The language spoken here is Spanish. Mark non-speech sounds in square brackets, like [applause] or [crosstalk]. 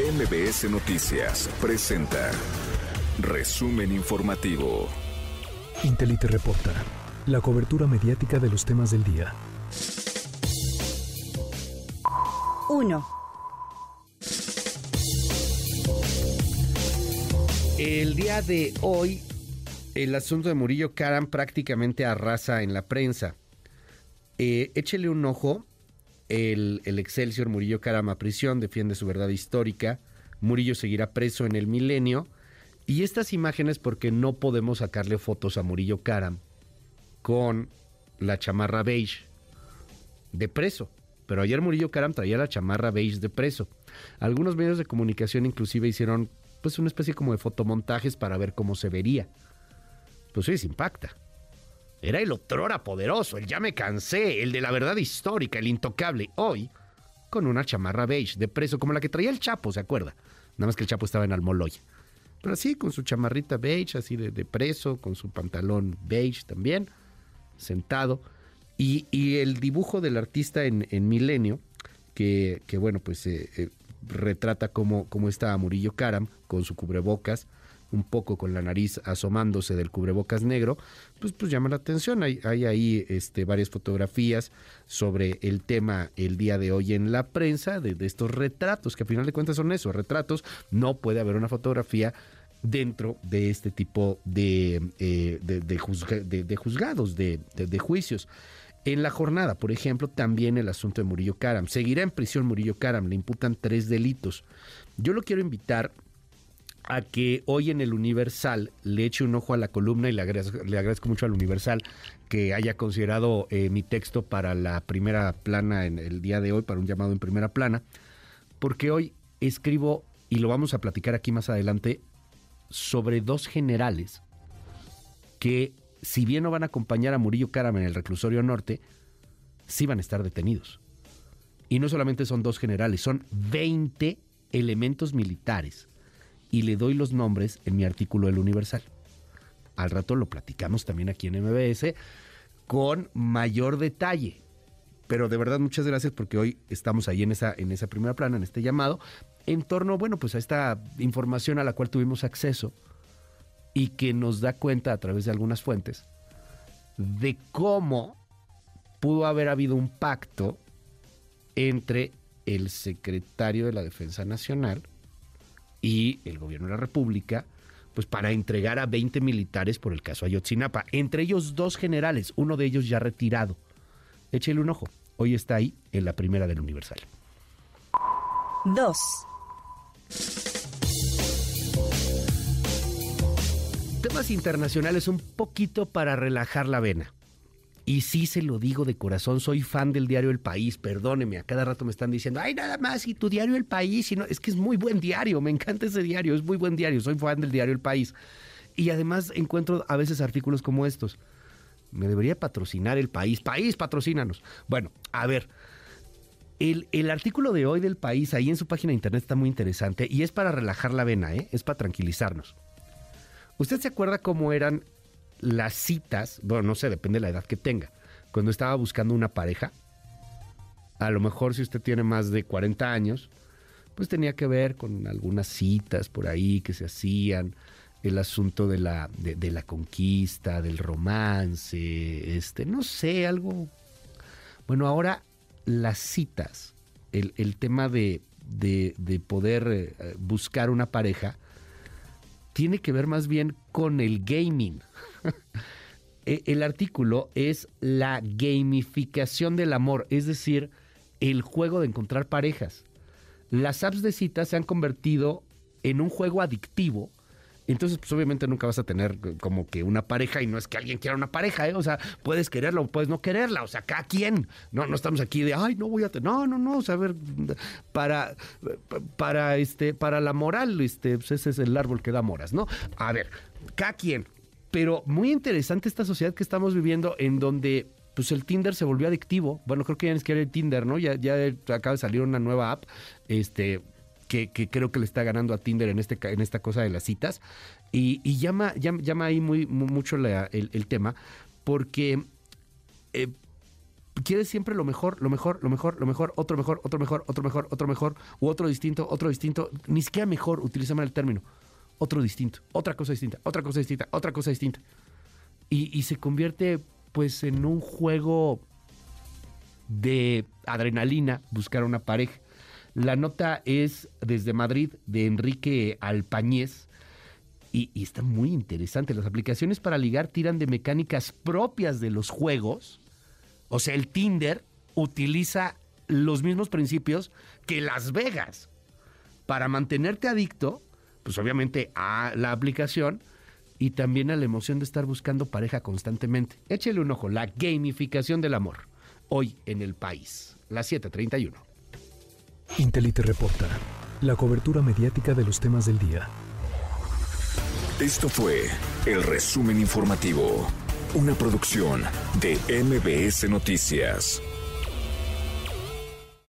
MBS Noticias presenta Resumen Informativo. Intelite reporta la cobertura mediática de los temas del día. 1. El día de hoy, el asunto de Murillo Karam prácticamente arrasa en la prensa. Eh, échele un ojo. El, el Excelsior Murillo Karam a prisión defiende su verdad histórica. Murillo seguirá preso en el milenio. Y estas imágenes porque no podemos sacarle fotos a Murillo Karam con la chamarra beige de preso. Pero ayer Murillo Karam traía la chamarra beige de preso. Algunos medios de comunicación inclusive hicieron pues una especie como de fotomontajes para ver cómo se vería. Pues sí, se impacta. Era el otrora poderoso, el ya me cansé, el de la verdad histórica, el intocable. Hoy, con una chamarra beige de preso, como la que traía el Chapo, ¿se acuerda? Nada más que el Chapo estaba en Almoloya. Pero así, con su chamarrita beige, así de, de preso, con su pantalón beige también, sentado. Y, y el dibujo del artista en, en Milenio, que, que, bueno, pues eh, eh, retrata cómo, cómo está Murillo Karam con su cubrebocas, un poco con la nariz asomándose del cubrebocas negro, pues, pues llama la atención. Hay, hay ahí este, varias fotografías sobre el tema el día de hoy en la prensa, de, estos retratos, que a final de cuentas son eso, retratos. No puede haber una fotografía dentro de este tipo de, eh, de, de juzgados, de, juicios. En la jornada, por ejemplo, también el asunto de Murillo Karam. Seguirá en prisión Murillo Karam, le imputan tres delitos. Yo lo quiero invitar a que hoy en el Universal le eche un ojo a la columna y le agradezco, mucho al Universal que haya considerado eh, mi texto para la primera plana en el día de hoy, para un llamado en primera plana, porque hoy escribo, y lo vamos a platicar aquí más adelante, sobre dos generales que, si bien no van a acompañar a Murillo Karam en el reclusorio norte, sí van a estar detenidos. Y no solamente son dos generales, son 20 elementos militares. Y le doy los nombres en mi artículo del Universal. Al rato lo platicamos también aquí en MBS con mayor detalle. Pero de verdad muchas gracias porque hoy estamos ahí en esa, en esa primera plana, en este llamado, en torno, bueno, pues a esta información a la cual tuvimos acceso y que nos da cuenta a través de algunas fuentes de cómo pudo haber habido un pacto entre el secretario de la Defensa Nacional y el gobierno de la República, pues para entregar a 20 militares por el caso Ayotzinapa, entre ellos dos generales, uno de ellos ya retirado. Échele un ojo, hoy está ahí en la primera del Universal. 2. Temas internacionales un poquito para relajar la vena. Y sí se lo digo de corazón, soy fan del diario El País, perdóneme, a cada rato me están diciendo, ay, nada más, y tu diario El País, y no, es que es muy buen diario, me encanta ese diario, es muy buen diario, soy fan del diario El País. Y además encuentro a veces artículos como estos. Me debería patrocinar El País, País, patrocínanos. Bueno, a ver, el, el, artículo de hoy del país, ahí en su página de internet, está muy interesante y es para relajar la vena, ¿eh? es para tranquilizarnos. ¿Usted se acuerda cómo eran las citas? Bueno, no sé, depende de la edad que tenga. Cuando estaba buscando una pareja, a lo mejor si usted tiene más de 40 años, pues tenía que ver con algunas citas por ahí que se hacían, el asunto de la, de, la conquista, del romance, este, no sé, algo. Bueno, ahora las citas, el, el tema de, de, de poder eh, buscar una pareja, tiene que ver más bien con el gaming. [laughs] [laughs] el artículo es la gamificación del amor, es decir, el juego de encontrar parejas. Las apps de citas se han convertido en un juego adictivo entonces, pues obviamente nunca vas a tener como que una pareja y no es que alguien quiera una pareja, ¿eh? O sea, puedes quererla o puedes no quererla, o sea, cada quien. No, no estamos aquí de, ay, no voy a tener. No, no, no, o sea, a ver, para, para, este, para la moral, este, pues ese es el árbol que da moras, ¿no? A ver, cada quien. Pero muy interesante esta sociedad que estamos viviendo en donde pues el Tinder se volvió adictivo. Bueno, creo que ya ni siquiera el Tinder, ¿no? Ya, ya acaba de salir una nueva app. Este, que, que, creo que le está ganando a Tinder en, este, en esta cosa de las citas. Y, llama, llama, llama, ahí muy, mucho el, tema, porque eh, quieres siempre lo mejor, lo mejor, lo mejor, lo mejor, otro mejor, otro mejor, otro mejor, otro mejor, u otro distinto, otro distinto, ni siquiera mejor, utilízame el término, otro distinto, otra cosa distinta, otra cosa distinta, otra cosa distinta. Y, y se convierte pues en un juego de adrenalina buscar una pareja. La nota es desde Madrid de Enrique Alpañez y, y, está muy interesante. Las aplicaciones para ligar tiran de mecánicas propias de los juegos. O sea, el Tinder utiliza los mismos principios que Las Vegas para mantenerte adicto, pues obviamente a la aplicación y también a la emoción de estar buscando pareja constantemente. Échele un ojo, la gamificación del amor, hoy en el país, las 7:31. Intelite reporta, la cobertura mediática de los temas del día. Esto fue el resumen informativo, una producción de MBS Noticias.